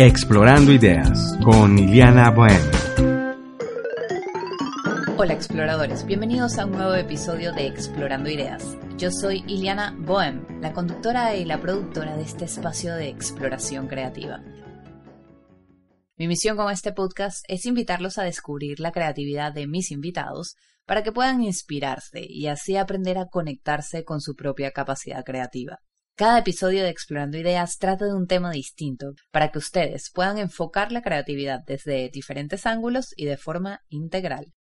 Explorando Ideas con Iliana Bohem. Hola exploradores, bienvenidos a un nuevo episodio de Explorando Ideas. Yo soy Iliana Bohem, la conductora y la productora de este espacio de exploración creativa. Mi misión con este podcast es invitarlos a descubrir la creatividad de mis invitados para que puedan inspirarse y así aprender a conectarse con su propia capacidad creativa. Cada episodio de Explorando Ideas trata de un tema distinto para que ustedes puedan enfocar la creatividad desde diferentes ángulos y de forma integral.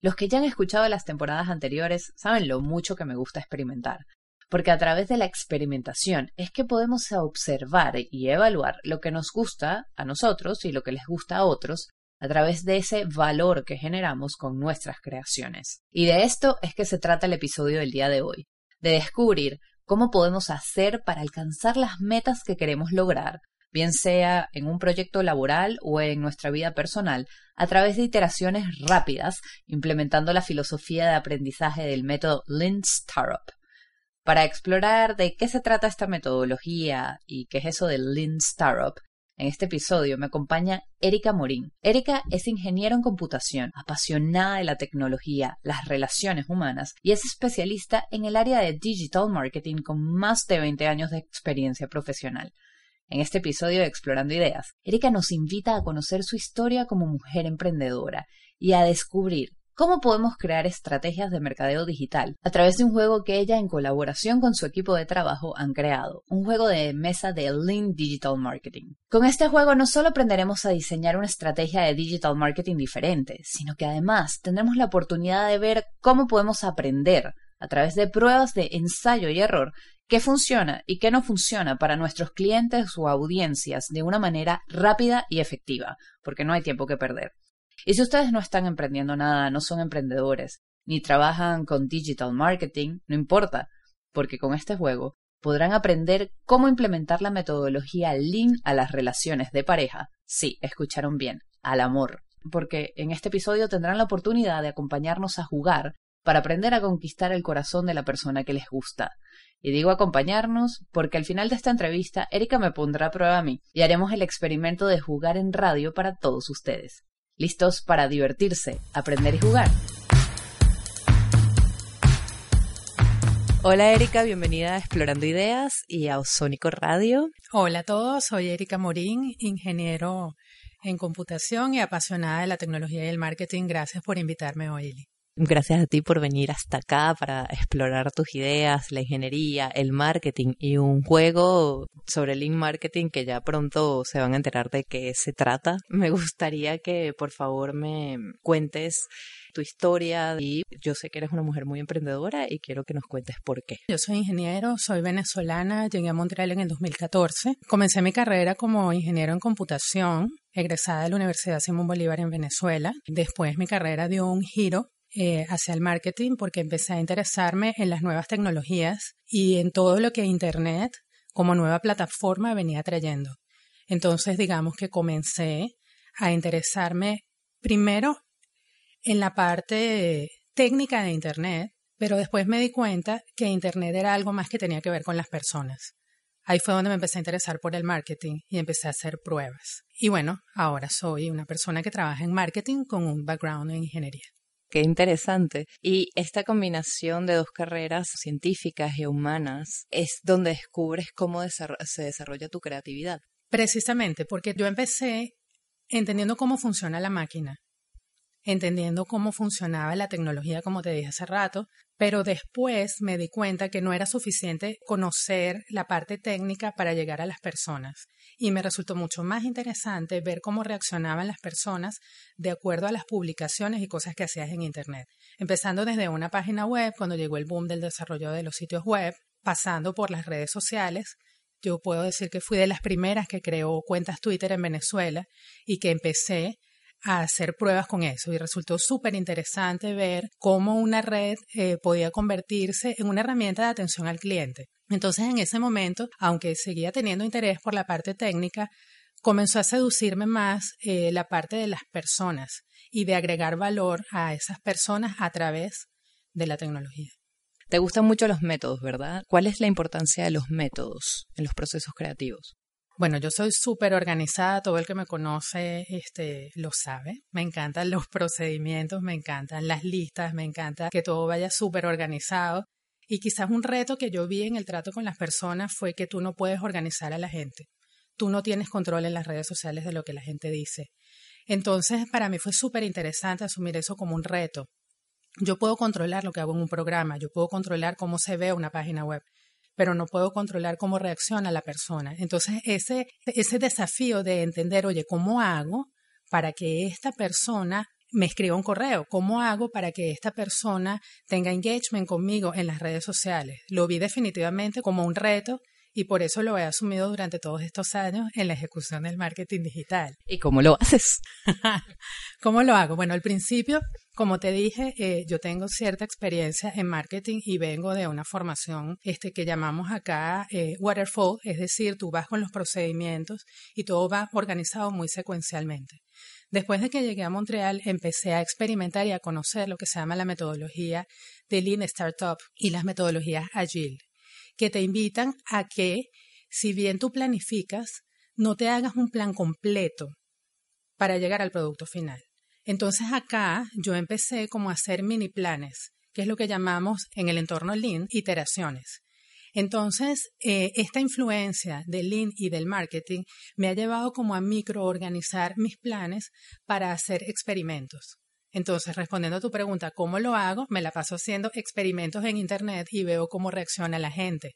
Los que ya han escuchado las temporadas anteriores saben lo mucho que me gusta experimentar, porque a través de la experimentación es que podemos observar y evaluar lo que nos gusta a nosotros y lo que les gusta a otros a través de ese valor que generamos con nuestras creaciones. Y de esto es que se trata el episodio del día de hoy, de descubrir cómo podemos hacer para alcanzar las metas que queremos lograr, bien sea en un proyecto laboral o en nuestra vida personal, a través de iteraciones rápidas, implementando la filosofía de aprendizaje del método Lean Startup. Para explorar de qué se trata esta metodología y qué es eso del Lean Startup, en este episodio me acompaña Erika Morín. Erika es ingeniero en computación, apasionada de la tecnología, las relaciones humanas y es especialista en el área de digital marketing con más de 20 años de experiencia profesional. En este episodio de Explorando Ideas, Erika nos invita a conocer su historia como mujer emprendedora y a descubrir ¿Cómo podemos crear estrategias de mercadeo digital? A través de un juego que ella en colaboración con su equipo de trabajo han creado, un juego de mesa de Lean Digital Marketing. Con este juego no solo aprenderemos a diseñar una estrategia de digital marketing diferente, sino que además tendremos la oportunidad de ver cómo podemos aprender a través de pruebas de ensayo y error qué funciona y qué no funciona para nuestros clientes o audiencias de una manera rápida y efectiva, porque no hay tiempo que perder. Y si ustedes no están emprendiendo nada, no son emprendedores, ni trabajan con digital marketing, no importa, porque con este juego podrán aprender cómo implementar la metodología Lean a las relaciones de pareja. Sí, escucharon bien, al amor. Porque en este episodio tendrán la oportunidad de acompañarnos a jugar para aprender a conquistar el corazón de la persona que les gusta. Y digo acompañarnos porque al final de esta entrevista Erika me pondrá a prueba a mí y haremos el experimento de jugar en radio para todos ustedes listos para divertirse, aprender y jugar. Hola Erika, bienvenida a Explorando Ideas y a Osónico Radio. Hola a todos, soy Erika Morín, ingeniero en computación y apasionada de la tecnología y el marketing. Gracias por invitarme hoy, Eli. Gracias a ti por venir hasta acá para explorar tus ideas, la ingeniería, el marketing y un juego sobre Lean Marketing que ya pronto se van a enterar de qué se trata. Me gustaría que por favor me cuentes tu historia y yo sé que eres una mujer muy emprendedora y quiero que nos cuentes por qué. Yo soy ingeniero, soy venezolana, llegué a Montreal en el 2014. Comencé mi carrera como ingeniero en computación, egresada de la Universidad Simón Bolívar en Venezuela. Después mi carrera dio un giro eh, hacia el marketing porque empecé a interesarme en las nuevas tecnologías y en todo lo que Internet como nueva plataforma venía trayendo. Entonces, digamos que comencé a interesarme primero en la parte técnica de Internet, pero después me di cuenta que Internet era algo más que tenía que ver con las personas. Ahí fue donde me empecé a interesar por el marketing y empecé a hacer pruebas. Y bueno, ahora soy una persona que trabaja en marketing con un background en ingeniería. Qué interesante. Y esta combinación de dos carreras científicas y humanas es donde descubres cómo se desarrolla tu creatividad. Precisamente, porque yo empecé entendiendo cómo funciona la máquina. Entendiendo cómo funcionaba la tecnología, como te dije hace rato, pero después me di cuenta que no era suficiente conocer la parte técnica para llegar a las personas y me resultó mucho más interesante ver cómo reaccionaban las personas de acuerdo a las publicaciones y cosas que hacías en Internet. Empezando desde una página web, cuando llegó el boom del desarrollo de los sitios web, pasando por las redes sociales, yo puedo decir que fui de las primeras que creó cuentas Twitter en Venezuela y que empecé a hacer pruebas con eso y resultó súper interesante ver cómo una red eh, podía convertirse en una herramienta de atención al cliente. Entonces en ese momento, aunque seguía teniendo interés por la parte técnica, comenzó a seducirme más eh, la parte de las personas y de agregar valor a esas personas a través de la tecnología. Te gustan mucho los métodos, ¿verdad? ¿Cuál es la importancia de los métodos en los procesos creativos? Bueno, yo soy súper organizada, todo el que me conoce este, lo sabe. Me encantan los procedimientos, me encantan las listas, me encanta que todo vaya súper organizado. Y quizás un reto que yo vi en el trato con las personas fue que tú no puedes organizar a la gente. Tú no tienes control en las redes sociales de lo que la gente dice. Entonces, para mí fue súper interesante asumir eso como un reto. Yo puedo controlar lo que hago en un programa, yo puedo controlar cómo se ve una página web, pero no puedo controlar cómo reacciona la persona. Entonces, ese, ese desafío de entender, oye, ¿cómo hago para que esta persona me escriba un correo? ¿Cómo hago para que esta persona tenga engagement conmigo en las redes sociales? Lo vi definitivamente como un reto y por eso lo he asumido durante todos estos años en la ejecución del marketing digital. ¿Y cómo lo haces? ¿Cómo lo hago? Bueno, al principio, como te dije, eh, yo tengo cierta experiencia en marketing y vengo de una formación este, que llamamos acá eh, waterfall, es decir, tú vas con los procedimientos y todo va organizado muy secuencialmente. Después de que llegué a Montreal, empecé a experimentar y a conocer lo que se llama la metodología de Lean Startup y las metodologías Agile que te invitan a que, si bien tú planificas, no te hagas un plan completo para llegar al producto final. Entonces acá yo empecé como a hacer mini planes, que es lo que llamamos en el entorno Lean iteraciones. Entonces, eh, esta influencia del Lean y del marketing me ha llevado como a microorganizar mis planes para hacer experimentos. Entonces, respondiendo a tu pregunta, ¿cómo lo hago? Me la paso haciendo experimentos en Internet y veo cómo reacciona la gente.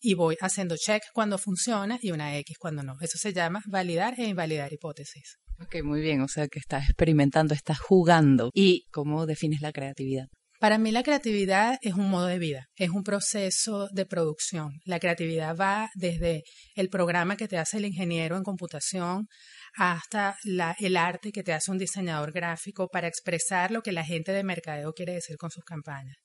Y voy haciendo check cuando funciona y una X cuando no. Eso se llama validar e invalidar hipótesis. Ok, muy bien. O sea que estás experimentando, estás jugando. ¿Y cómo defines la creatividad? Para mí la creatividad es un modo de vida, es un proceso de producción. La creatividad va desde el programa que te hace el ingeniero en computación hasta el arte que te hace un diseñador gráfico para expresar lo que la gente de mercadeo quiere decir con sus campañas.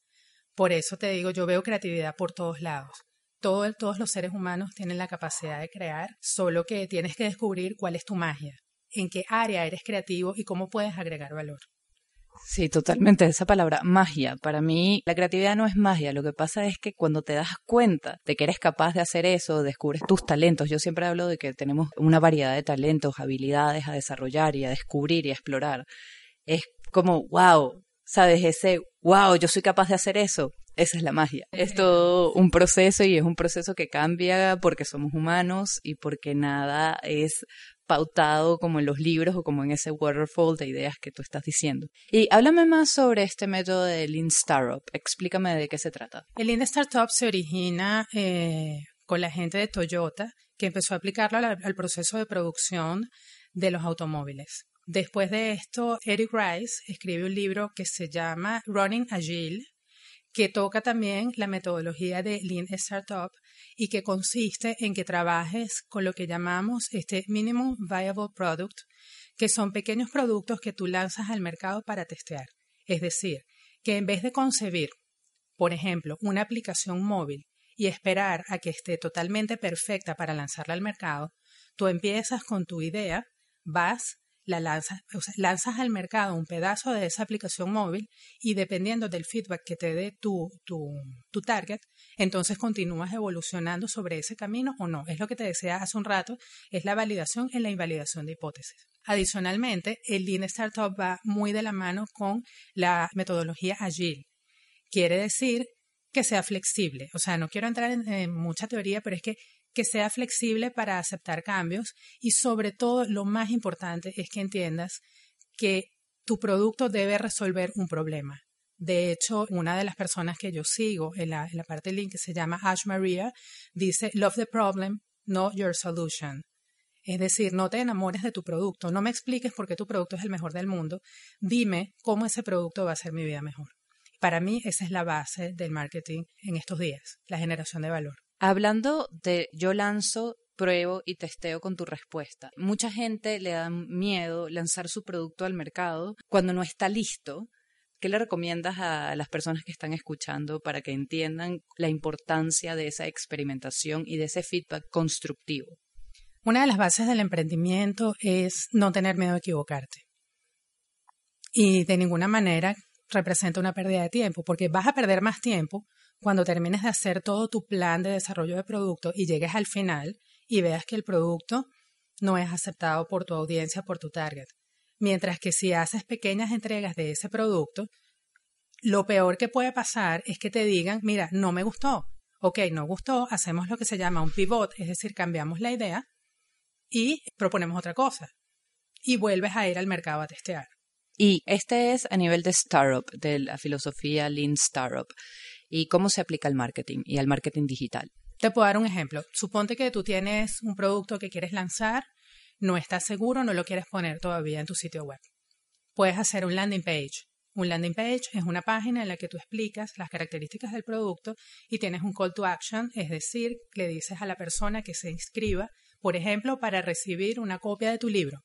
Por eso te digo, yo veo creatividad por todos lados. todos los seres humanos tienen la capacidad de crear, solo que tienes que descubrir cuál es tu magia, en qué área eres creativo y cómo puedes agregar valor. Sí, totalmente. Esa palabra, magia. Para mí, la creatividad no es magia. Lo que pasa es que cuando te das cuenta de que eres capaz de hacer eso, descubres tus talentos. Yo siempre hablo de que tenemos una variedad de talentos, habilidades a desarrollar y a descubrir y a explorar. Es como, wow, ¿sabes? Ese, wow, yo soy capaz de hacer eso. Esa es la magia. Es todo un proceso y es un proceso que cambia porque somos humanos y porque nada es pautado como en los libros o como en ese waterfall de ideas que tú estás diciendo. Y háblame más sobre este método de Lean Startup. Explícame de qué se trata. El Lean Startup se origina eh, con la gente de Toyota que empezó a aplicarlo al, proceso de producción de los automóviles. Después de esto, Eric Rice escribe un libro que se llama Running Agile, que toca también la metodología de Lean Startup y que consiste en que trabajes con lo que llamamos este Minimum Viable Product, que son pequeños productos que tú lanzas al mercado para testear. Es decir, que en vez de concebir, por ejemplo, una aplicación móvil y esperar a que esté totalmente perfecta para lanzarla al mercado, tú empiezas con tu idea, vas, la lanzas, lanzas al mercado un pedazo de esa aplicación móvil y dependiendo del feedback que te dé tu, tu, tu, target, entonces continúas evolucionando sobre ese camino o no. Es lo que te decía hace un rato, es la validación en la invalidación de hipótesis. Adicionalmente, el Lean Startup va muy de la mano con la metodología Agile. Quiere decir que sea flexible. O sea, no quiero entrar en mucha teoría, pero es que que sea flexible para aceptar cambios y sobre todo lo más importante es que entiendas que tu producto debe resolver un problema. De hecho, una de las personas que yo sigo en la, parte del link que se llama Ash Maria dice, Love the problem, not your solution. Es decir, no te enamores de tu producto, no me expliques por qué tu producto es el mejor del mundo, dime cómo ese producto va a hacer mi vida mejor. Para mí esa es la base del marketing en estos días, la generación de valor. Hablando de yo lanzo, pruebo y testeo con tu respuesta. Mucha gente le da miedo lanzar su producto al mercado cuando no está listo. ¿Qué le recomiendas a las personas que están escuchando para que entiendan la importancia de esa experimentación y de ese feedback constructivo? Una de las bases del emprendimiento es no tener miedo a equivocarte. Y de ninguna manera representa una pérdida de tiempo, porque vas a perder más tiempo cuando termines de hacer todo tu plan de desarrollo de producto y llegues al final y veas que el producto no es aceptado por tu audiencia, por tu target. Mientras que si haces pequeñas entregas de ese producto, lo peor que puede pasar es que te digan, mira, no me gustó. Ok, no gustó, hacemos lo que se llama un pivot, es decir, cambiamos la idea y proponemos otra cosa. Y vuelves a ir al mercado a testear. Y este es a nivel de startup, de la filosofía Lean Startup. ¿Y cómo se aplica al marketing y al marketing digital? Te puedo dar un ejemplo. Suponte que tú tienes un producto que quieres lanzar, no estás seguro, no lo quieres poner todavía en tu sitio web. Puedes hacer un landing page. Un landing page es una página en la que tú explicas las características del producto y tienes un call to action, es decir, le dices a la persona que se inscriba por ejemplo, para recibir una copia de tu libro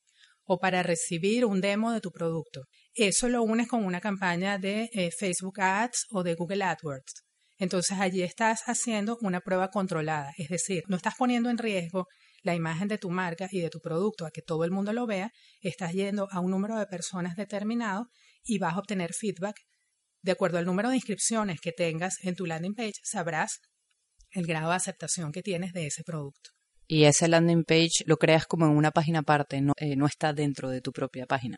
o para recibir un demo de tu producto. Eso lo unes con una campaña de eh, Facebook Ads o de Google AdWords. Entonces allí estás haciendo una prueba controlada, es decir, no estás poniendo en riesgo la imagen de tu marca y de tu producto a que todo el mundo lo vea, estás yendo a un número de personas determinado y vas a obtener feedback. De acuerdo al número de inscripciones que tengas en tu landing page, sabrás el grado de aceptación que tienes de ese producto y ese landing page lo creas como en una página aparte, no, eh, no está dentro de tu propia página.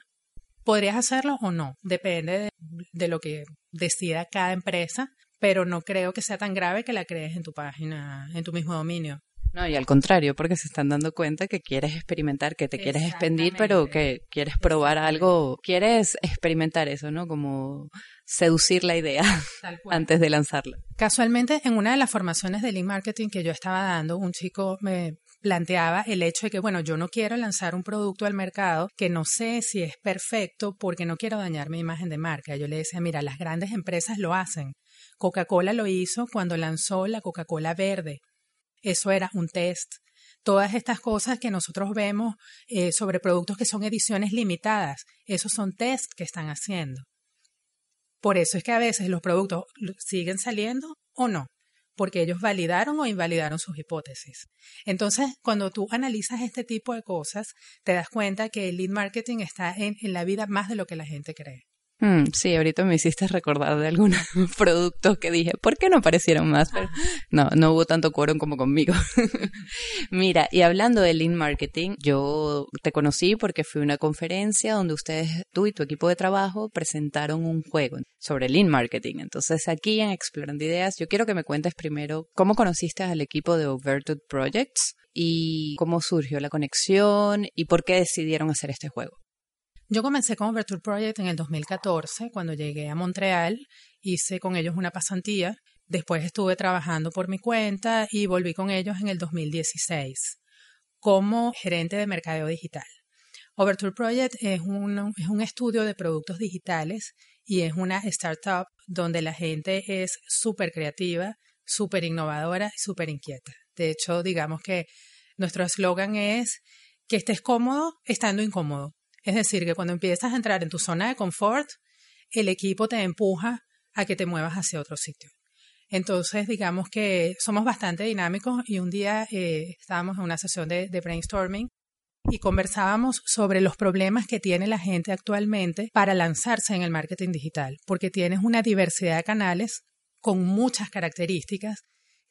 Podrías hacerlo o no, depende de, de, lo que decida cada empresa, pero no creo que sea tan grave que la crees en tu página, en tu mismo dominio. No, y al contrario, porque se están dando cuenta que quieres experimentar, que te quieres expandir, pero que quieres probar algo, quieres experimentar eso, ¿no? Como seducir la idea antes de lanzarla. Casualmente, en una de las formaciones de Lean Marketing que yo estaba dando, un chico me planteaba el hecho de que, bueno, yo no quiero lanzar un producto al mercado que no sé si es perfecto porque no quiero dañar mi imagen de marca. Yo le decía, mira, las grandes empresas lo hacen. Coca-Cola lo hizo cuando lanzó la Coca-Cola verde. Eso era un test. Todas estas cosas que nosotros vemos eh, sobre productos que son ediciones limitadas, esos son test que están haciendo. Por eso es que a veces los productos siguen saliendo o no, porque ellos validaron o invalidaron sus hipótesis. Entonces, cuando tú analizas este tipo de cosas, te das cuenta que el lead marketing está en, en la vida más de lo que la gente cree. Mm, sí, ahorita me hiciste recordar de algunos productos que dije, ¿por qué no aparecieron más? Pero no, no hubo tanto quórum como conmigo. Mira, y hablando de Lean Marketing, yo te conocí porque fui a una conferencia donde ustedes, tú y tu equipo de trabajo, presentaron un juego sobre Lean Marketing. Entonces, aquí en Explorando Ideas, yo quiero que me cuentes primero cómo conociste al equipo de Overtud Projects y cómo surgió la conexión y por qué decidieron hacer este juego. Yo comencé con Overture Project en el 2014, cuando llegué a Montreal, hice con ellos una pasantía, después estuve trabajando por mi cuenta y volví con ellos en el 2016 como gerente de mercadeo digital. Overture Project es un, es un estudio de productos digitales y es una startup donde la gente es súper creativa, súper innovadora y súper inquieta. De hecho, digamos que nuestro eslogan es que estés cómodo estando incómodo. Es decir, que cuando empiezas a entrar en tu zona de confort, el equipo te empuja a que te muevas hacia otro sitio. Entonces, digamos que somos bastante dinámicos y un día eh, estábamos en una sesión de, de brainstorming y conversábamos sobre los problemas que tiene la gente actualmente para lanzarse en el marketing digital, porque tienes una diversidad de canales con muchas características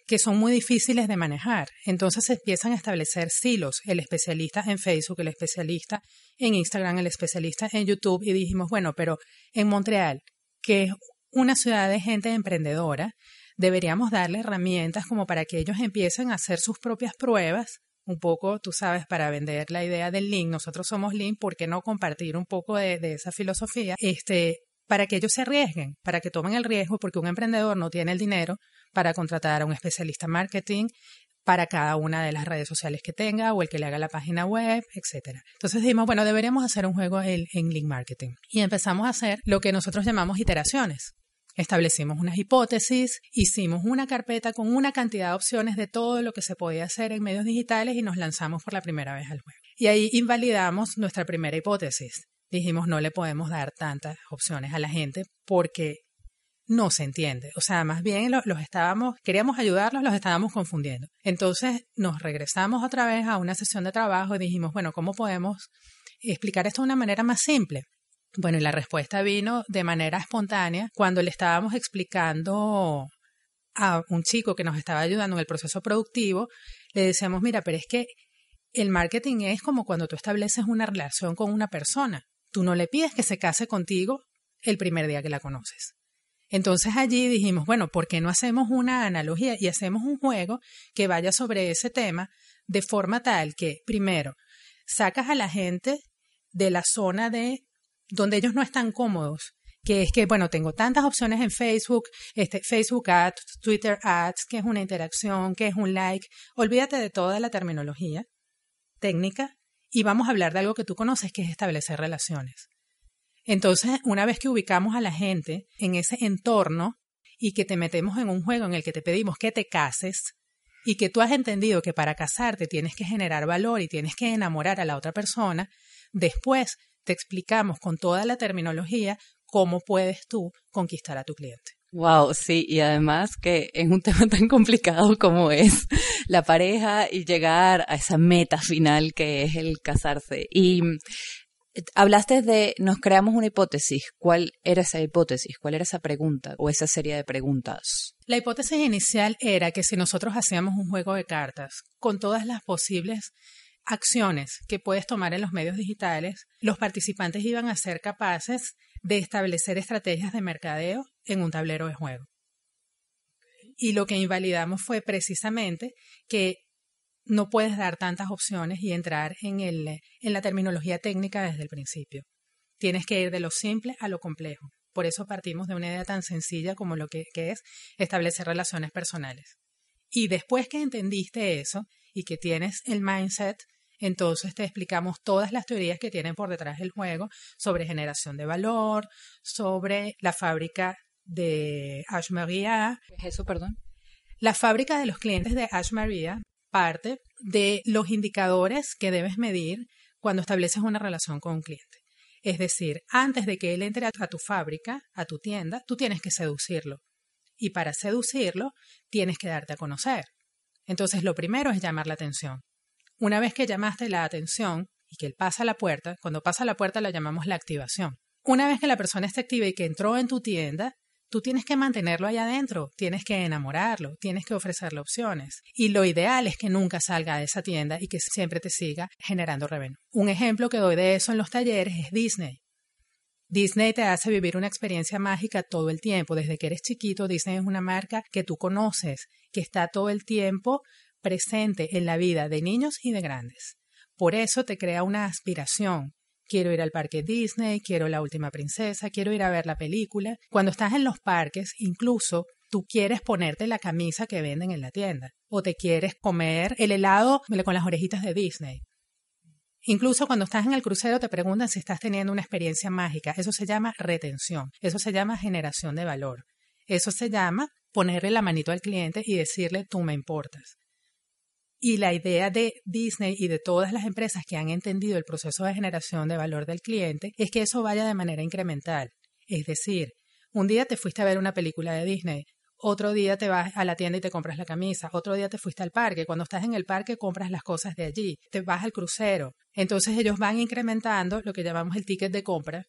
que son muy difíciles de manejar. Entonces se empiezan a establecer silos, el especialista en Facebook, el especialista en Instagram, el especialista en YouTube, y dijimos, bueno, pero en Montreal, que es una ciudad de gente emprendedora, deberíamos darle herramientas como para que ellos empiecen a hacer sus propias pruebas un poco, tú sabes, para vender la idea del link. Nosotros somos link, ¿por qué no compartir un poco de, de esa filosofía? Este, para que ellos se arriesguen, para que tomen el riesgo, porque un emprendedor no tiene el dinero para contratar a un especialista en marketing para cada una de las redes sociales que tenga o el que le haga la página web, etcétera. Entonces dijimos, bueno, deberíamos hacer un juego en, en link marketing y empezamos a hacer lo que nosotros llamamos iteraciones. Establecimos unas hipótesis, hicimos una carpeta con una cantidad de opciones de todo lo que se podía hacer en medios digitales y nos lanzamos por la primera vez al juego. Y ahí invalidamos nuestra primera hipótesis. Dijimos, no le podemos dar tantas opciones a la gente porque no se entiende. O sea, más bien los, estábamos, queríamos ayudarlos, los estábamos confundiendo. Entonces nos regresamos otra vez a una sesión de trabajo y dijimos, bueno, ¿cómo podemos explicar esto de una manera más simple? Bueno, y la respuesta vino de manera espontánea cuando le estábamos explicando a un chico que nos estaba ayudando en el proceso productivo, le decíamos, mira, pero es que el marketing es como cuando tú estableces una relación con una persona. Tú no le pides que se case contigo el primer día que la conoces. Entonces allí dijimos, bueno, ¿por qué no hacemos una analogía y hacemos un juego que vaya sobre ese tema de forma tal que, primero, sacas a la gente de la zona de donde ellos no están cómodos, que es que, bueno, tengo tantas opciones en Facebook, este, Facebook Ads, Twitter Ads, que es una interacción, que es un like. Olvídate de toda la terminología técnica y vamos a hablar de algo que tú conoces, que es establecer relaciones. Entonces, una vez que ubicamos a la gente en ese entorno y que te metemos en un juego en el que te pedimos que te cases y que tú has entendido que para casarte tienes que generar valor y tienes que enamorar a la otra persona, después te explicamos con toda la terminología cómo puedes tú conquistar a tu cliente. Wow, sí, y además que es un tema tan complicado como es la pareja y llegar a esa meta final que es el casarse. Y Hablaste de nos creamos una hipótesis. ¿Cuál era esa hipótesis? ¿Cuál era esa pregunta o esa serie de preguntas? La hipótesis inicial era que si nosotros hacíamos un juego de cartas con todas las posibles acciones que puedes tomar en los medios digitales, los participantes iban a ser capaces de establecer estrategias de mercadeo en un tablero de juego. Y lo que invalidamos fue precisamente que no puedes dar tantas opciones y entrar en, el, en la terminología técnica desde el principio. Tienes que ir de lo simple a lo complejo. Por eso partimos de una idea tan sencilla como lo que, que es establecer relaciones personales. Y después que entendiste eso y que tienes el mindset, entonces te explicamos todas las teorías que tienen por detrás del juego sobre generación de valor, sobre la fábrica de Ash Maria. ¿Qué es eso, perdón? La fábrica de los clientes de Ash Maria parte de los indicadores que debes medir cuando estableces una relación con un cliente. Es decir, antes de que él entre a tu fábrica, a tu tienda, tú tienes que seducirlo. Y para seducirlo, tienes que darte a conocer. Entonces, lo primero es llamar la atención. Una vez que llamaste la atención y que él pasa a la puerta, cuando pasa a la puerta la llamamos la activación. Una vez que la persona está activa y que entró en tu tienda, tú tienes que mantenerlo allá adentro, tienes que enamorarlo, tienes que ofrecerle opciones. Y lo ideal es que nunca salga de esa tienda y que siempre te siga generando revenue. Un ejemplo que doy de eso en los talleres es Disney. Disney te hace vivir una experiencia mágica todo el tiempo. Desde que eres chiquito, Disney es una marca que tú conoces, que está todo el tiempo presente en la vida de niños y de grandes. Por eso te crea una aspiración, quiero ir al parque Disney, quiero la última princesa, quiero ir a ver la película. Cuando estás en los parques, incluso tú quieres ponerte la camisa que venden en la tienda o te quieres comer el helado con las orejitas de Disney. Incluso cuando estás en el crucero te preguntan si estás teniendo una experiencia mágica. Eso se llama retención, eso se llama generación de valor. Eso se llama ponerle la manito al cliente y decirle tú me importas. Y la idea de Disney y de todas las empresas que han entendido el proceso de generación de valor del cliente es que eso vaya de manera incremental. Es decir, un día te fuiste a ver una película de Disney, otro día te vas a la tienda y te compras la camisa, otro día te fuiste al parque, cuando estás en el parque compras las cosas de allí, te vas al crucero. Entonces ellos van incrementando lo que llamamos el ticket de compra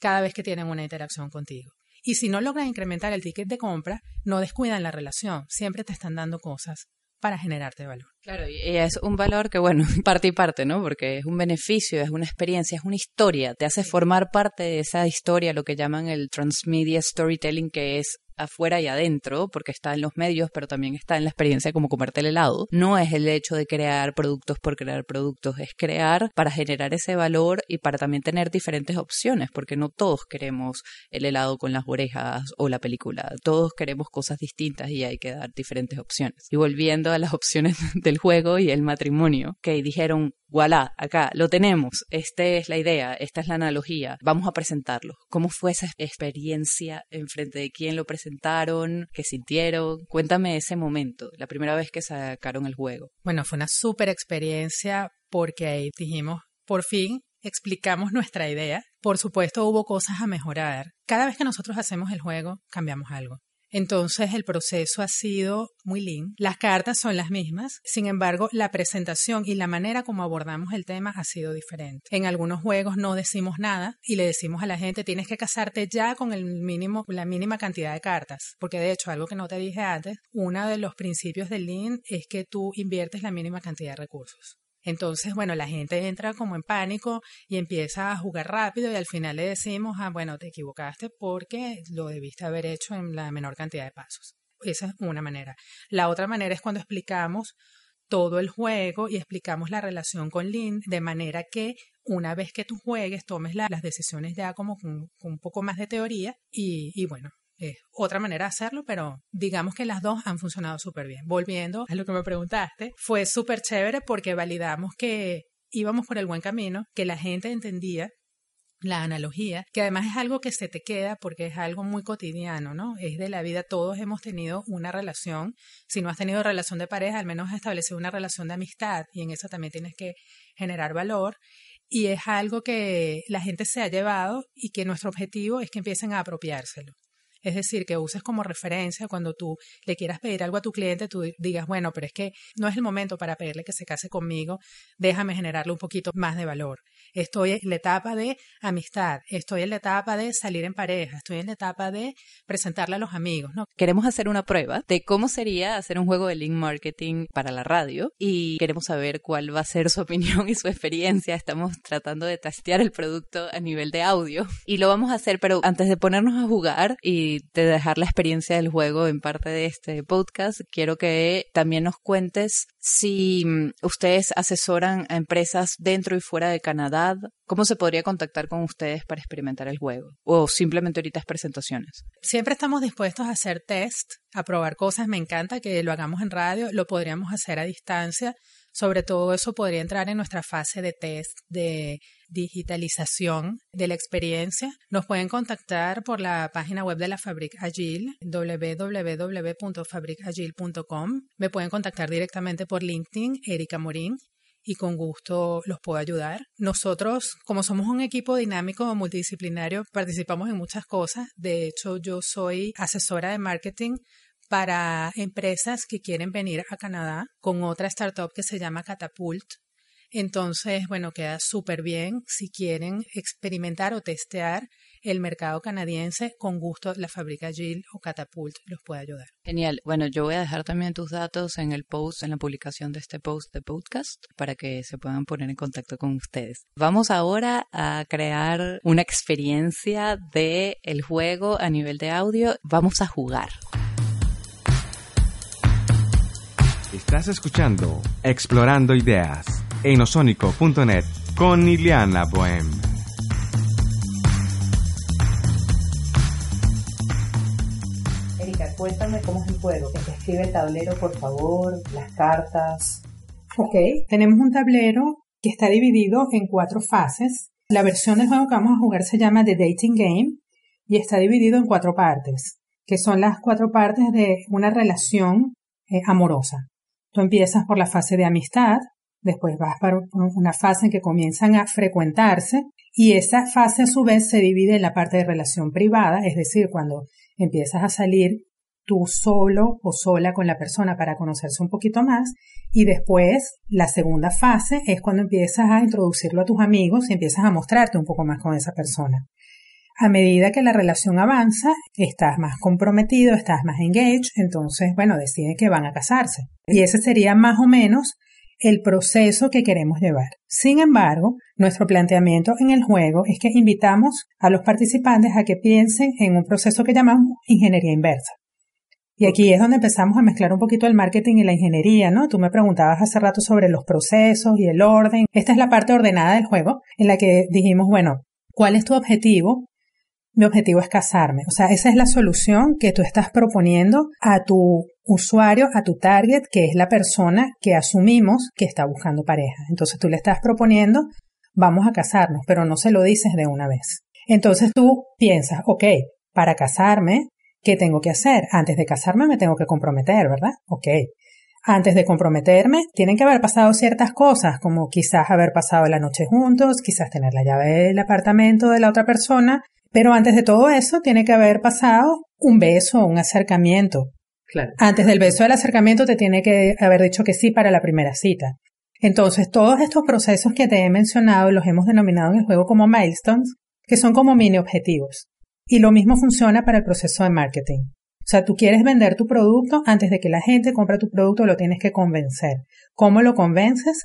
cada vez que tienen una interacción contigo. Y si no logran incrementar el ticket de compra, no descuidan la relación, siempre te están dando cosas para generarte valor. Claro, y es un valor que, bueno, parte y parte, ¿no? Porque es un beneficio, es una experiencia, es una historia, te hace formar parte de esa historia, lo que llaman el transmedia storytelling, que es afuera y adentro, porque está en los medios, pero también está en la experiencia como comerte el helado. No es el hecho de crear productos por crear productos, es crear para generar ese valor y para también tener diferentes opciones, porque no todos queremos el helado con las orejas o la película, todos queremos cosas distintas y hay que dar diferentes opciones. Y volviendo a las opciones del juego y el matrimonio, que dijeron, voilà, acá lo tenemos, esta es la idea, esta es la analogía, vamos a presentarlo. ¿Cómo fue esa experiencia en frente de quién lo presentaron, qué sintieron? Cuéntame ese momento, la primera vez que sacaron el juego. Bueno, fue una súper experiencia porque ahí dijimos, por fin explicamos nuestra idea. Por supuesto, hubo cosas a mejorar. Cada vez que nosotros hacemos el juego, cambiamos algo. Entonces el proceso ha sido muy lean. Las cartas son las mismas, sin embargo la presentación y la manera como abordamos el tema ha sido diferente. En algunos juegos no decimos nada y le decimos a la gente tienes que casarte ya con el mínimo, la mínima cantidad de cartas, porque de hecho algo que no te dije antes, uno de los principios del lean es que tú inviertes la mínima cantidad de recursos. Entonces, bueno, la gente entra como en pánico y empieza a jugar rápido y al final le decimos, ah, bueno, te equivocaste porque lo debiste haber hecho en la menor cantidad de pasos. Esa es una manera. La otra manera es cuando explicamos todo el juego y explicamos la relación con Lynn de manera que una vez que tú juegues tomes las decisiones ya como con, un poco más de teoría y, y bueno, es otra manera de hacerlo, pero digamos que las dos han funcionado súper bien. Volviendo a lo que me preguntaste, fue súper chévere porque validamos que íbamos por el buen camino, que la gente entendía la analogía, que además es algo que se te queda porque es algo muy cotidiano, ¿no? Es de la vida, todos hemos tenido una relación, si no has tenido relación de pareja, al menos has establecido una relación de amistad y en eso también tienes que generar valor y es algo que la gente se ha llevado y que nuestro objetivo es que empiecen a apropiárselo. Es decir, que uses como referencia cuando tú le quieras pedir algo a tu cliente, tú digas, bueno, pero es que no es el momento para pedirle que se case conmigo, déjame generarle un poquito más de valor. Estoy en la etapa de amistad, estoy en la etapa de salir en pareja, estoy en la etapa de presentarle a los amigos, ¿no? Queremos hacer una prueba de cómo sería hacer un juego de link marketing para la radio y queremos saber cuál va a ser su opinión y su experiencia. Estamos tratando de testear el producto a nivel de audio y lo vamos a hacer, pero antes de ponernos a jugar y de dejar la experiencia del juego en parte de este podcast, quiero que también nos cuentes si mm, ustedes asesoran a empresas dentro y fuera de Canadá, ¿cómo se podría contactar con ustedes para experimentar el juego? O simplemente ahorita es presentaciones. Siempre estamos dispuestos a hacer test, a probar cosas. Me encanta que lo hagamos en radio, lo podríamos hacer a distancia. Sobre todo eso podría entrar en nuestra fase de test de digitalización de la experiencia. Nos pueden contactar por la página web de la Fabric Agile, www.fabricagile.com. Me pueden contactar directamente por LinkedIn, Erika Morín, y con gusto los puedo ayudar. Nosotros, como somos un equipo dinámico multidisciplinario, participamos en muchas cosas. De hecho, yo soy asesora de marketing para empresas que quieren venir a Canadá con otra startup que se llama Catapult. Entonces, bueno, queda súper bien si quieren experimentar o testear el mercado canadiense, con gusto la fábrica Gil o Catapult los puede ayudar. Genial. Bueno, yo voy a dejar también tus datos en el post, en la publicación de este post de podcast, para que se puedan poner en contacto con ustedes. Vamos ahora a crear una experiencia de el juego a nivel de audio. Vamos a jugar. Estás escuchando Explorando Ideas en osónico.net con Iliana Bohem. Erika, cuéntame cómo es el juego, que se escribe el tablero, por favor, las cartas. Ok, tenemos un tablero que está dividido en cuatro fases. La versión del juego que vamos a jugar se llama The Dating Game y está dividido en cuatro partes, que son las cuatro partes de una relación eh, amorosa. Tú empiezas por la fase de amistad, después vas para una fase en que comienzan a frecuentarse y esa fase a su vez se divide en la parte de relación privada, es decir, cuando empiezas a salir tú solo o sola con la persona para conocerse un poquito más y después la segunda fase es cuando empiezas a introducirlo a tus amigos y empiezas a mostrarte un poco más con esa persona. A medida que la relación avanza, estás más comprometido, estás más engaged, entonces, bueno, deciden que van a casarse. Y ese sería más o menos el proceso que queremos llevar. Sin embargo, nuestro planteamiento en el juego es que invitamos a los participantes a que piensen en un proceso que llamamos ingeniería inversa. Y aquí es donde empezamos a mezclar un poquito el marketing y la ingeniería, ¿no? Tú me preguntabas hace rato sobre los procesos y el orden. Esta es la parte ordenada del juego en la que dijimos, bueno, ¿cuál es tu objetivo? Mi objetivo es casarme. O sea, esa es la solución que tú estás proponiendo a tu usuario, a tu target, que es la persona que asumimos que está buscando pareja. Entonces tú le estás proponiendo, vamos a casarnos, pero no se lo dices de una vez. Entonces tú piensas, ok, para casarme ¿Qué tengo que hacer? Antes de casarme me tengo que comprometer, ¿verdad? Ok. Antes de comprometerme, tienen que haber pasado ciertas cosas, como quizás haber pasado la noche juntos, quizás tener la llave del apartamento de la otra persona, pero antes de todo eso tiene que haber pasado un beso, un acercamiento. Claro. Antes del beso del acercamiento te tiene que haber dicho que sí para la primera cita. Entonces, todos estos procesos que te he mencionado los hemos denominado en el juego como milestones, que son como mini objetivos. Y lo mismo funciona para el proceso de marketing. O sea, tú quieres vender tu producto, antes de que la gente compre tu producto lo tienes que convencer. ¿Cómo lo convences?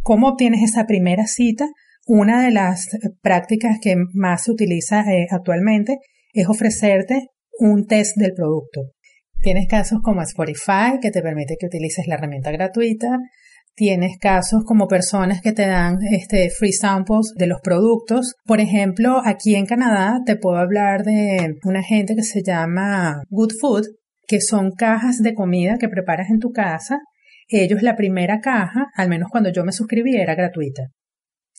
¿Cómo obtienes esa primera cita? Una de las prácticas que más se utiliza eh, actualmente es ofrecerte un test del producto. Tienes casos como Spotify, que te permite que utilices la herramienta gratuita. Tienes casos como personas que te dan este free samples de los productos. Por ejemplo, aquí en Canadá te puedo hablar de una gente que se llama Good Food, que son cajas de comida que preparas en tu casa. Ellos la primera caja, al menos cuando yo me suscribí, era gratuita.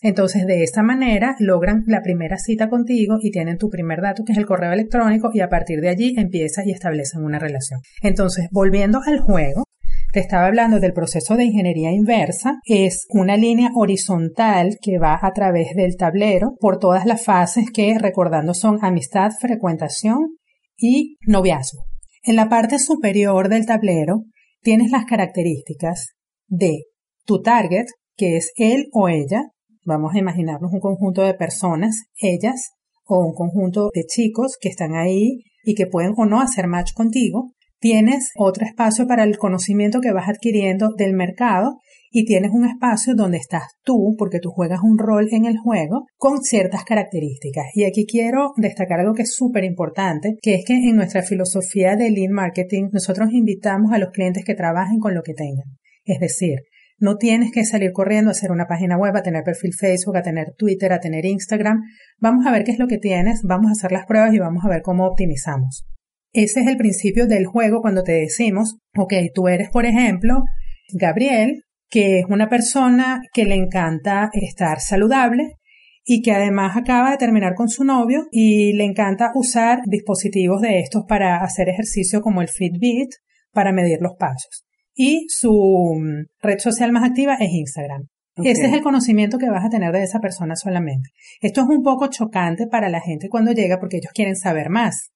Entonces, de esta manera logran la primera cita contigo y tienen tu primer dato, que es el correo electrónico, y a partir de allí empiezas y establecen una relación. Entonces, volviendo al juego, te estaba hablando del proceso de ingeniería inversa. Es una línea horizontal que va a través del tablero por todas las fases que, recordando, son amistad, frecuentación y noviazgo. En la parte superior del tablero tienes las características de tu target, que es él o ella. Vamos a imaginarnos un conjunto de personas, ellas, o un conjunto de chicos que están ahí y que pueden o no hacer match contigo tienes otro espacio para el conocimiento que vas adquiriendo del mercado y tienes un espacio donde estás tú, porque tú juegas un rol en el juego con ciertas características. Y aquí quiero destacar algo que es súper importante, que es que en nuestra filosofía de Lean Marketing nosotros invitamos a los clientes que trabajen con lo que tengan. Es decir, no tienes que salir corriendo a hacer una página web, a tener perfil Facebook, a tener Twitter, a tener Instagram. Vamos a ver qué es lo que tienes, vamos a hacer las pruebas y vamos a ver cómo optimizamos. Ese es el principio del juego cuando te decimos, ok, tú eres, por ejemplo, Gabriel, que es una persona que le encanta estar saludable y que además acaba de terminar con su novio y le encanta usar dispositivos de estos para hacer ejercicio como el Fitbit para medir los pasos. Y su mm, red social más activa es Instagram. Ese es el conocimiento que vas a tener de esa persona solamente. Esto es un poco chocante para la gente cuando llega porque ellos quieren saber más.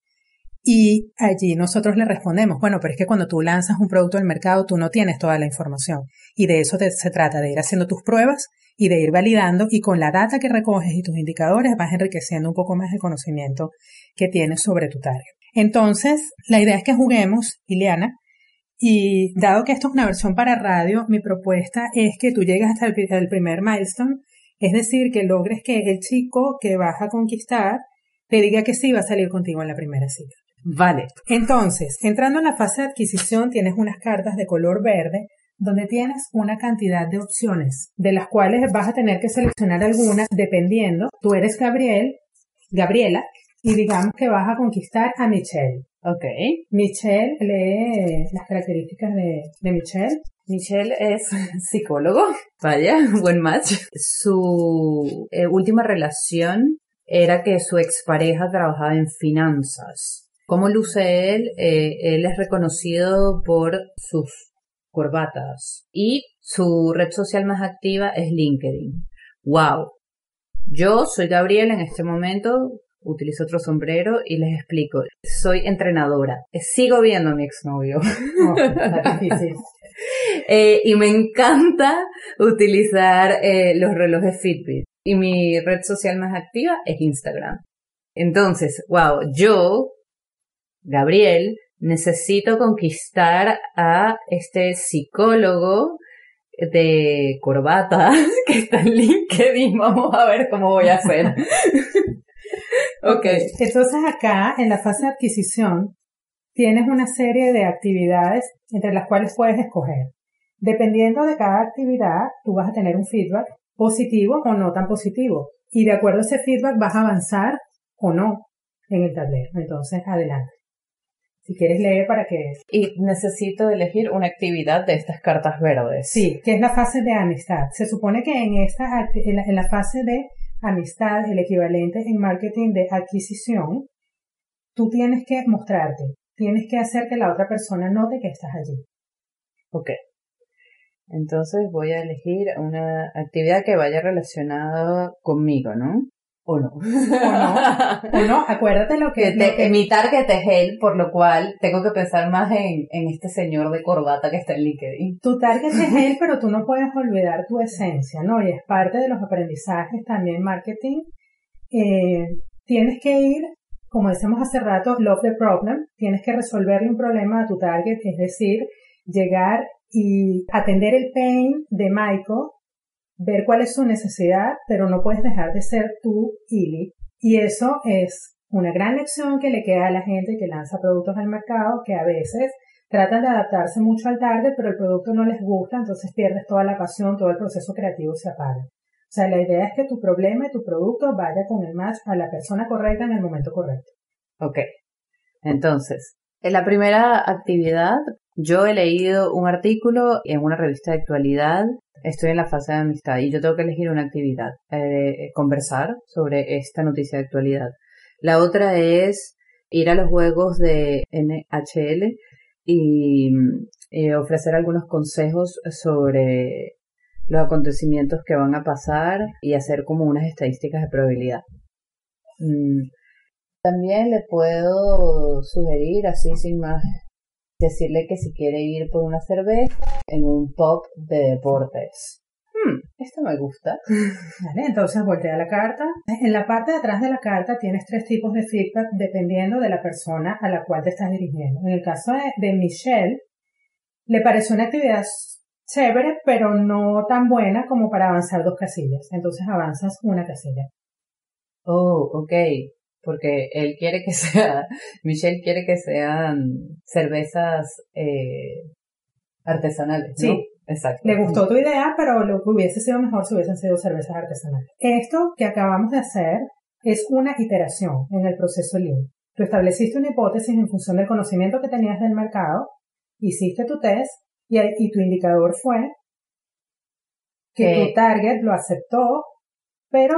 Y allí nosotros le respondemos, bueno, pero es que cuando tú lanzas un producto al mercado, tú no tienes toda la información. Y de eso se trata, de ir haciendo tus pruebas y de ir validando y con la data que recoges y tus indicadores vas enriqueciendo un poco más el conocimiento que tienes sobre tu target. Entonces, la idea es que juguemos, Ileana, y dado que esto es una versión para radio, mi propuesta es que tú llegues hasta el, el primer milestone, es decir, que logres que el chico que vas a conquistar te diga que sí va a salir contigo en la primera cita. Vale. Entonces, entrando en la fase de adquisición, tienes unas cartas de color verde donde tienes una cantidad de opciones, de las cuales vas a tener que seleccionar algunas dependiendo. Tú eres Gabriel, Gabriela, y digamos que vas a conquistar a Michelle. Ok. Michelle lee las características de, de Michelle. Michelle es psicólogo, vaya, buen match. Su eh, última relación era que su expareja trabajaba en finanzas. ¿Cómo luce él? Eh, él es reconocido por sus corbatas y su red social más activa es LinkedIn. ¡Wow! Yo soy Gabriel en este momento, utilizo otro sombrero y les explico. Soy entrenadora. Sigo viendo a mi exnovio. Oh, eh, y me encanta utilizar eh, los relojes Fitbit. Y mi red social más activa es Instagram. Entonces, wow, yo, Gabriel, necesito conquistar a este psicólogo de corbata que está en LinkedIn. Vamos a ver cómo voy a hacer. ok. Entonces acá, en la fase de adquisición, tienes una serie de actividades entre las cuales puedes escoger. Dependiendo de cada actividad, tú vas a tener un feedback positivo o no tan positivo. Y de acuerdo a ese feedback vas a avanzar o no en el tablero. Entonces, adelante. Si quieres leer para que... Y necesito elegir una actividad de estas cartas verdes. Sí, que es la fase de amistad. Se supone que en esta, en la, fase de amistad, el equivalente en marketing de adquisición, tú tienes que mostrarte, tienes que hacer que la otra persona note que estás allí. Ok. Entonces voy a elegir una actividad que vaya relacionada conmigo, ¿no? O no. O no. O no, acuérdate lo que... que, que... Mi target es él, por lo cual tengo que pensar más en, en este señor de corbata que está en LinkedIn. Tu target es él, pero tú no puedes olvidar tu esencia, ¿no? Y es parte de los aprendizajes también marketing. Eh, tienes que ir, como decimos hace rato, love the problem. Tienes que resolverle un problema a tu target, es decir, llegar y atender el pain de Michael ver cuál es su necesidad, pero no puedes dejar de ser tú, Ili. Y eso es una gran lección que le queda a la gente que lanza productos al mercado, que a veces tratan de adaptarse mucho al target, pero el producto no les gusta, entonces pierdes toda la pasión, todo el proceso creativo se apaga. O sea, la idea es que tu problema y tu producto vaya con el match a la persona correcta en el momento correcto. Ok. Entonces, en la primera actividad, yo he leído un artículo en una revista de actualidad estoy en la fase de amistad y yo tengo que elegir una actividad, eh, conversar sobre esta noticia de actualidad. La otra es ir a los juegos de NHL y eh, ofrecer algunos consejos sobre los acontecimientos que van a pasar y hacer como unas estadísticas de probabilidad. Mm. También le puedo sugerir, así sin más decirle que si quiere ir por una cerveza en un pub de deportes. Hmm, esto me gusta. Vale, entonces voltea la carta. En la parte de atrás de la carta tienes tres tipos de feedback dependiendo de la persona a la cual te estás dirigiendo. En el caso de, Michelle, le pareció una actividad chévere, pero no tan buena como para avanzar dos casillas. Entonces avanzas una casilla. Oh, ok porque él quiere que sea, Michelle quiere que sean cervezas eh, artesanales. ¿no? Sí, exacto. Le gustó tu idea, pero lo que hubiese sido mejor si hubiesen sido cervezas artesanales. Esto que acabamos de hacer es una iteración en el proceso Lean. Tú estableciste una hipótesis en función del conocimiento que tenías del mercado, hiciste tu test y, y tu indicador fue que tu target lo aceptó, pero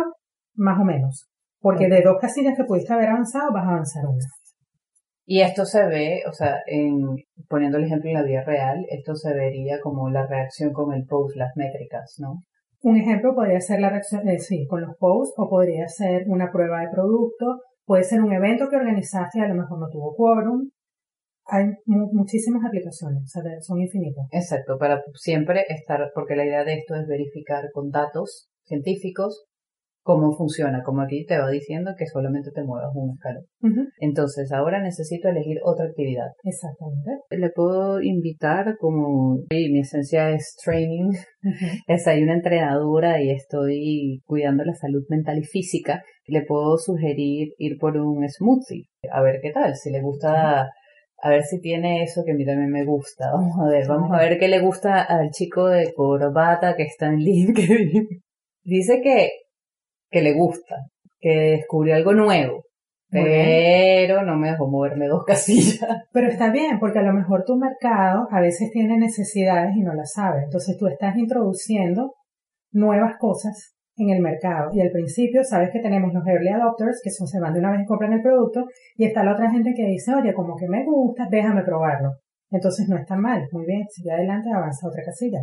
más o menos. Porque de dos casillas que pudiste haber avanzado, vas a avanzar una. Y esto se ve, o sea, en, poniendo el ejemplo en la vida real, esto se vería como la reacción con el post, las métricas, ¿no? Un ejemplo podría ser la reacción, eh, sí, con los posts, o podría ser una prueba de producto, puede ser un evento que organizaste y a lo mejor no tuvo quórum. Hay muchísimas aplicaciones, o sea, son infinitas. Exacto, para siempre estar, porque la idea de esto es verificar con datos científicos cómo funciona, como aquí te va diciendo que solamente te muevas un escalón. Entonces, ahora necesito elegir otra actividad. Exactamente. Le puedo invitar como mi esencia es training, es hay una entrenadora y estoy cuidando la salud mental y física. Le puedo sugerir ir por un smoothie, a ver qué tal, si le gusta a ver si tiene eso que a mí también me gusta. Vamos a ver, vamos a ver qué le gusta al chico de corbata que está en LinkedIn. Dice que que le gusta, que descubrió algo nuevo. pero no me dejó moverme dos casillas. Pero está bien, porque a lo mejor tu mercado a veces tiene necesidades y no las sabe. Entonces tú estás introduciendo nuevas cosas en el mercado. Y al principio sabes que tenemos los early adopters, que son se van de una vez y compran el producto, y está la otra gente que dice, oye, como que me gusta, déjame probarlo. Entonces no está mal. Muy bien, sigue adelante, avanza otra casilla.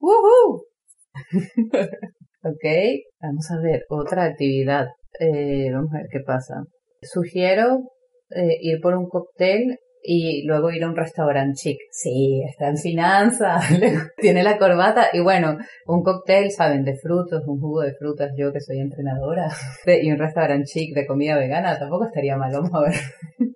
¡Woohoo! Ok, vamos a ver, otra actividad. Eh, vamos a ver qué pasa. Sugiero eh, ir por un cóctel y luego ir a un restaurante chic. Sí, está en finanzas, tiene la corbata y bueno, un cóctel, saben, de frutos, un jugo de frutas, yo que soy entrenadora, y un restaurante chic de comida vegana, tampoco estaría mal, vamos a ver.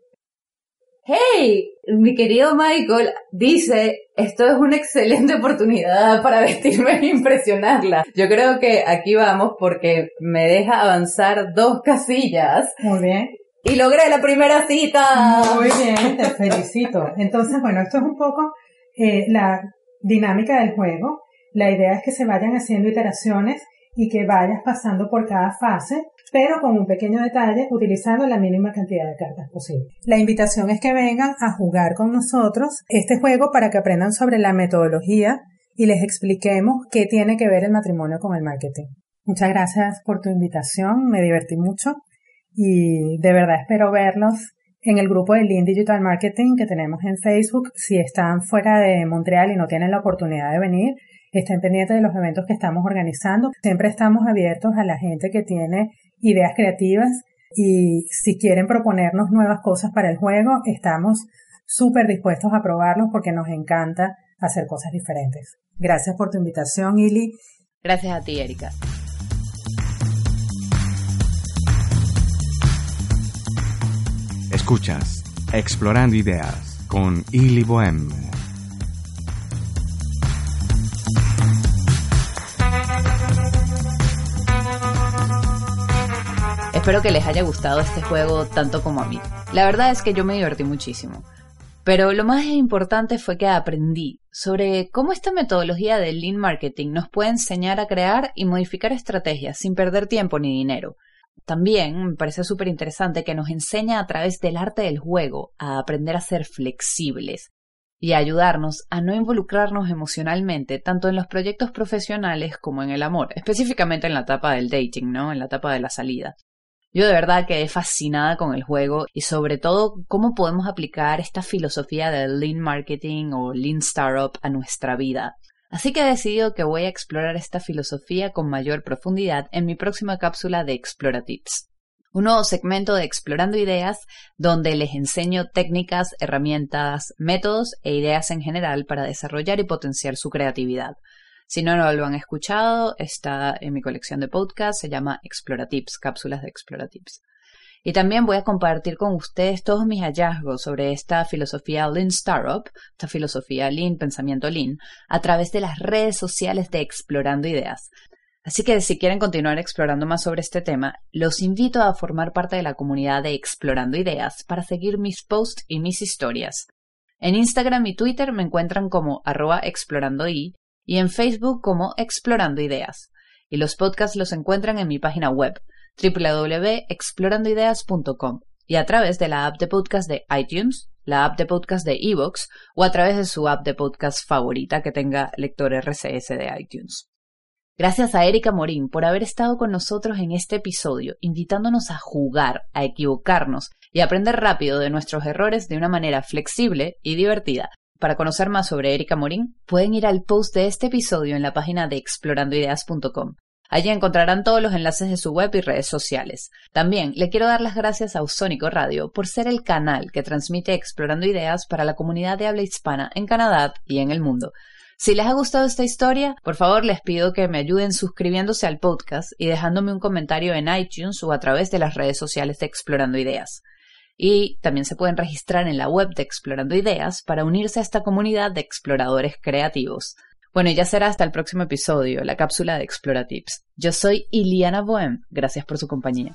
Hey, mi querido Michael dice, esto es una excelente oportunidad para vestirme e impresionarla. Yo creo que aquí vamos porque me deja avanzar dos casillas. Muy bien. Y logré la primera cita. Muy bien, te felicito. Entonces, bueno, esto es un poco eh, la dinámica del juego. La idea es que se vayan haciendo iteraciones y que vayas pasando por cada fase, pero con un pequeño detalle, utilizando la mínima cantidad de cartas posible. La invitación es que vengan a jugar con nosotros este juego para que aprendan sobre la metodología y les expliquemos qué tiene que ver el matrimonio con el marketing. Muchas gracias por tu invitación, me divertí mucho y de verdad espero verlos en el grupo de Lean Digital Marketing que tenemos en Facebook. Si están fuera de Montreal y no tienen la oportunidad de venir, estén pendientes de los eventos que estamos organizando. Siempre estamos abiertos a la gente que tiene ideas creativas y si quieren proponernos nuevas cosas para el juego, estamos súper dispuestos a probarlos porque nos encanta hacer cosas diferentes. Gracias por tu invitación, Ili. Gracias a ti, Erika. Escuchas Explorando Ideas con Ili Bohem. Espero que les haya gustado este juego tanto como a mí. La verdad es que yo me divertí muchísimo. Pero lo más importante fue que aprendí sobre cómo esta metodología del lean marketing nos puede enseñar a crear y modificar estrategias sin perder tiempo ni dinero. También me parece súper interesante que nos enseña a través del arte del juego a aprender a ser flexibles y a ayudarnos a no involucrarnos emocionalmente tanto en los proyectos profesionales como en el amor, específicamente en la etapa del dating, ¿no? En la etapa de la salida. Yo de verdad quedé fascinada con el juego y sobre todo cómo podemos aplicar esta filosofía del lean marketing o lean startup a nuestra vida. Así que he decidido que voy a explorar esta filosofía con mayor profundidad en mi próxima cápsula de Explora Tips. Un nuevo segmento de Explorando Ideas donde les enseño técnicas, herramientas, métodos e ideas en general para desarrollar y potenciar su creatividad. Si no, no lo han escuchado, está en mi colección de podcasts, se llama Explora Tips, cápsulas de Explora Tips. Y también voy a compartir con ustedes todos mis hallazgos sobre esta filosofía Lean Startup, esta filosofía Lean, pensamiento Lean, a través de las redes sociales de Explorando Ideas. Así que si quieren continuar explorando más sobre este tema, los invito a formar parte de la comunidad de Explorando Ideas para seguir mis posts y mis historias. En Instagram y Twitter me encuentran como arroba explorando y en Facebook como Explorando Ideas. Y los podcasts los encuentran en mi página web www.explorandoideas.com y a través de la app de podcast de iTunes, la app de podcast de Evox o a través de su app de podcast favorita que tenga lector RCS de iTunes. Gracias a Erika Morín por haber estado con nosotros en este episodio, invitándonos a jugar, a equivocarnos y aprender rápido de nuestros errores de una manera flexible y divertida. Para conocer más sobre Erika Morín, pueden ir al post de este episodio en la página de explorandoideas.com. Allí encontrarán todos los enlaces de su web y redes sociales. También le quiero dar las gracias a Usónico Radio por ser el canal que transmite Explorando Ideas para la comunidad de habla hispana en Canadá y en el mundo. Si les ha gustado esta historia, por favor les pido que me ayuden suscribiéndose al podcast y dejándome un comentario en iTunes o a través de las redes sociales de Explorando Ideas. Y también se pueden registrar en la web de Explorando Ideas para unirse a esta comunidad de exploradores creativos. Bueno, ya será hasta el próximo episodio, la cápsula de Explora Tips. Yo soy Iliana Bohem, gracias por su compañía.